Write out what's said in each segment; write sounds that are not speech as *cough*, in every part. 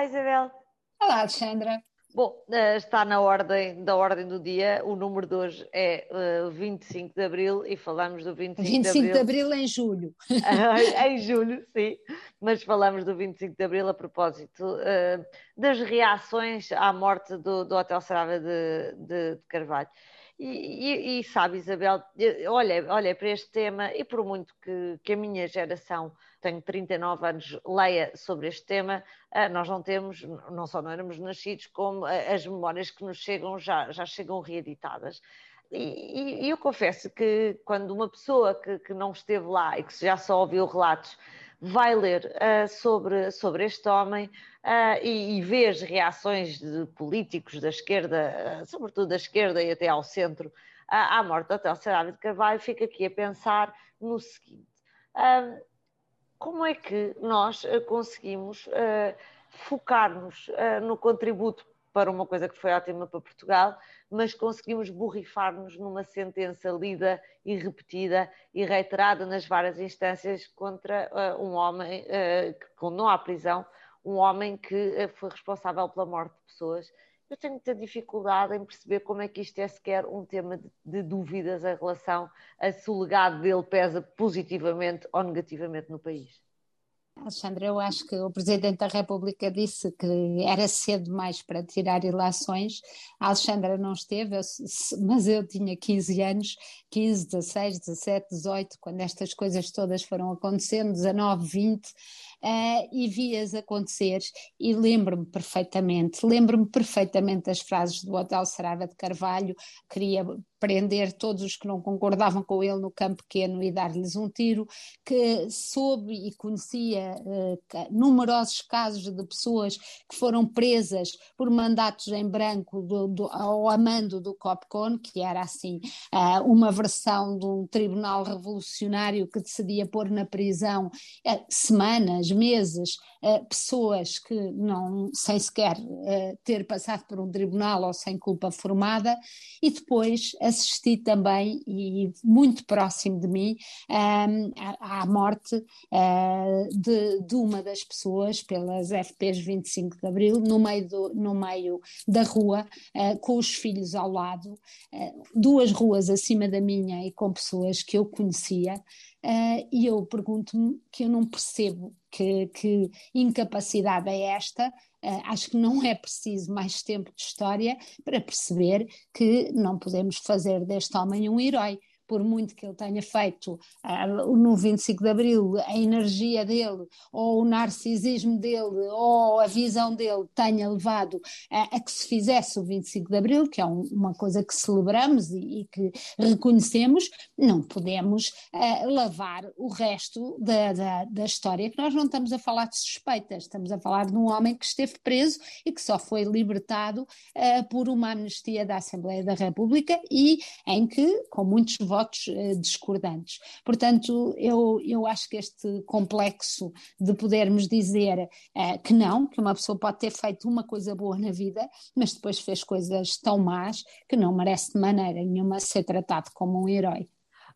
Olá, Isabel. Olá, Alexandra. Bom, eh, está na ordem da ordem do dia. O número de hoje é uh, eh, 25 de abril e falamos do 25, 25 de abril. de abril em julho. *laughs* em julho, sim. Mas falamos do 25 de abril a propósito uh, das reações à morte do, do Hotel Sarava de, de, de Carvalho. E, e, e, sabe, Isabel, olha, olha para este tema e por muito que, que a minha geração tenho 39 anos, leia sobre este tema, ah, nós não temos, não só não éramos nascidos, como ah, as memórias que nos chegam já, já chegam reeditadas. E, e, eu confesso que quando uma pessoa que, que, não esteve lá e que já só ouviu relatos vai ler uh, sobre, sobre este homem uh, e, e vê as reações de políticos da esquerda, uh, sobretudo da esquerda e até ao centro, à morte do Hotel Sarabia de Carvalho, fica aqui a pensar no seguinte como é que nós conseguimos focar-nos no contributo para uma coisa que foi ótima para Portugal, mas conseguimos borrifar-nos numa sentença lida e repetida e reiterada nas várias instâncias contra uh, um homem que condenou à prisão, um homem que foi responsável pela morte de pessoas eu tenho muita dificuldade em perceber como é que isto é sequer um tema de, de dúvidas em relação a se o legado dele pesa positivamente ou negativamente no país. Alexandre, eu acho que o Presidente da República disse que era cedo mais para tirar ilações. A Alexandra não esteve, eu, mas eu tinha 15 anos, 15, 16, 17, 18, quando estas coisas todas foram acontecendo, 19, 20 uh, e vi-as acontecer e lembro-me perfeitamente, lembro-me perfeitamente das frases do Hotel Sarava de Carvalho, queria prender todos os que não concordavam com ele no campo pequeno e dar-lhes um tiro, que soube e conhecia numerosos casos de pessoas que foram presas por mandatos em branco do, do, ao amando do COPCON, que era assim uh, uma versão de um tribunal revolucionário que decidia pôr na prisão uh, semanas, meses, pessoas que não, sem sequer ter passado por um tribunal ou sem culpa formada, e depois assisti também, e muito próximo de mim, à, morte uh, de, uma das pessoas pelas FPs 25 de Abril, no meio, do, no meio da rua, com os filhos ao lado, duas ruas acima da minha e com pessoas que eu conhecia. Uh, e eu pergunto-me que eu não percebo que, que incapacidade é esta. Uh, acho que não é preciso mais tempo de história para perceber que não podemos fazer deste homem um herói por muito que ele tenha feito uh, no 25 de Abril, a energia dele, ou o narcisismo dele, ou a visão dele tenha levado uh, a que se fizesse o 25 de Abril, que é um, uma coisa que celebramos e, e, que reconhecemos, não podemos uh, lavar o resto da, da, da história, que nós não estamos a falar de suspeitas, estamos a falar de um homem que esteve preso e que só foi libertado por uma amnistia da Assembleia da República e em que, com muitos votos, votos uh, discordantes. Portanto, eu, eu acho que este complexo de podermos dizer uh, que não, que uma pessoa pode ter feito uma coisa boa na vida, mas depois fez coisas tão más que não merece de maneira nenhuma ser tratado como um herói.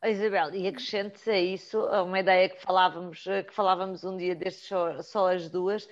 Isabel, e acrescente a isso uma ideia que falávamos, eh, que falávamos um dia destes só, só as duas,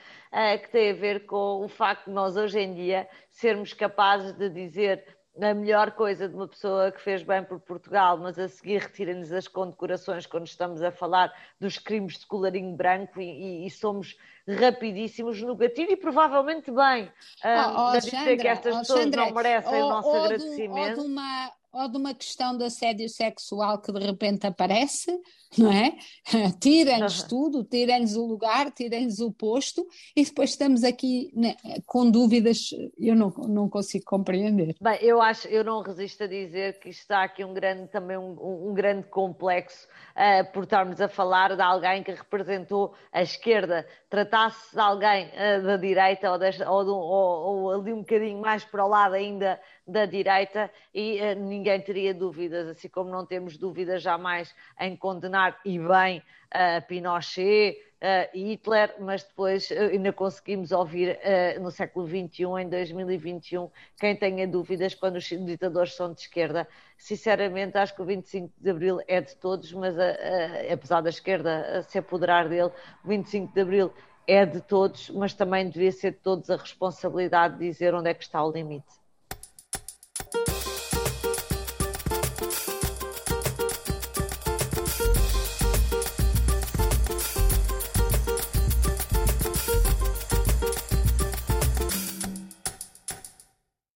que tem a ver com o facto de nós hoje em dia sermos capazes de dizer a melhor coisa de uma pessoa que fez bem por Portugal, mas a seguir retira-nos as condecorações quando estamos a falar dos crimes de colarinho branco e, e, e somos rapidíssimos no gatilho e provavelmente bem. Oh, oh, dizer que estas pessoas não merecem o nosso agradecimento. Ou de uma ou de uma questão de assédio sexual que de repente aparece, não é? *laughs* Tirem-nos tudo, tirem-nos o lugar, tirem-nos o posto e depois estamos aqui né, com dúvidas, eu não, não consigo compreender. Bem, eu acho, eu não resisto a dizer que está aqui um grande, também um, um grande complexo uh, por estarmos a falar de alguém que representou a esquerda, tratasse de alguém uh, da direita ou, de, ou, ou, ou ali um bocadinho mais para o lado ainda da direita e uh, ninguém teria dúvidas, assim como não temos dúvidas jamais em condenar e bem uh, Pinochet, uh, Hitler, mas depois uh, ainda conseguimos ouvir no século XXI, em 2021, quem tenha dúvidas quando os ditadores são de esquerda. Sinceramente, acho que o 25 de Abril é de todos, mas apesar da esquerda se apoderar dele, o 25 de Abril é de todos, mas também devia ser de todos a responsabilidade de dizer onde é que está o limite.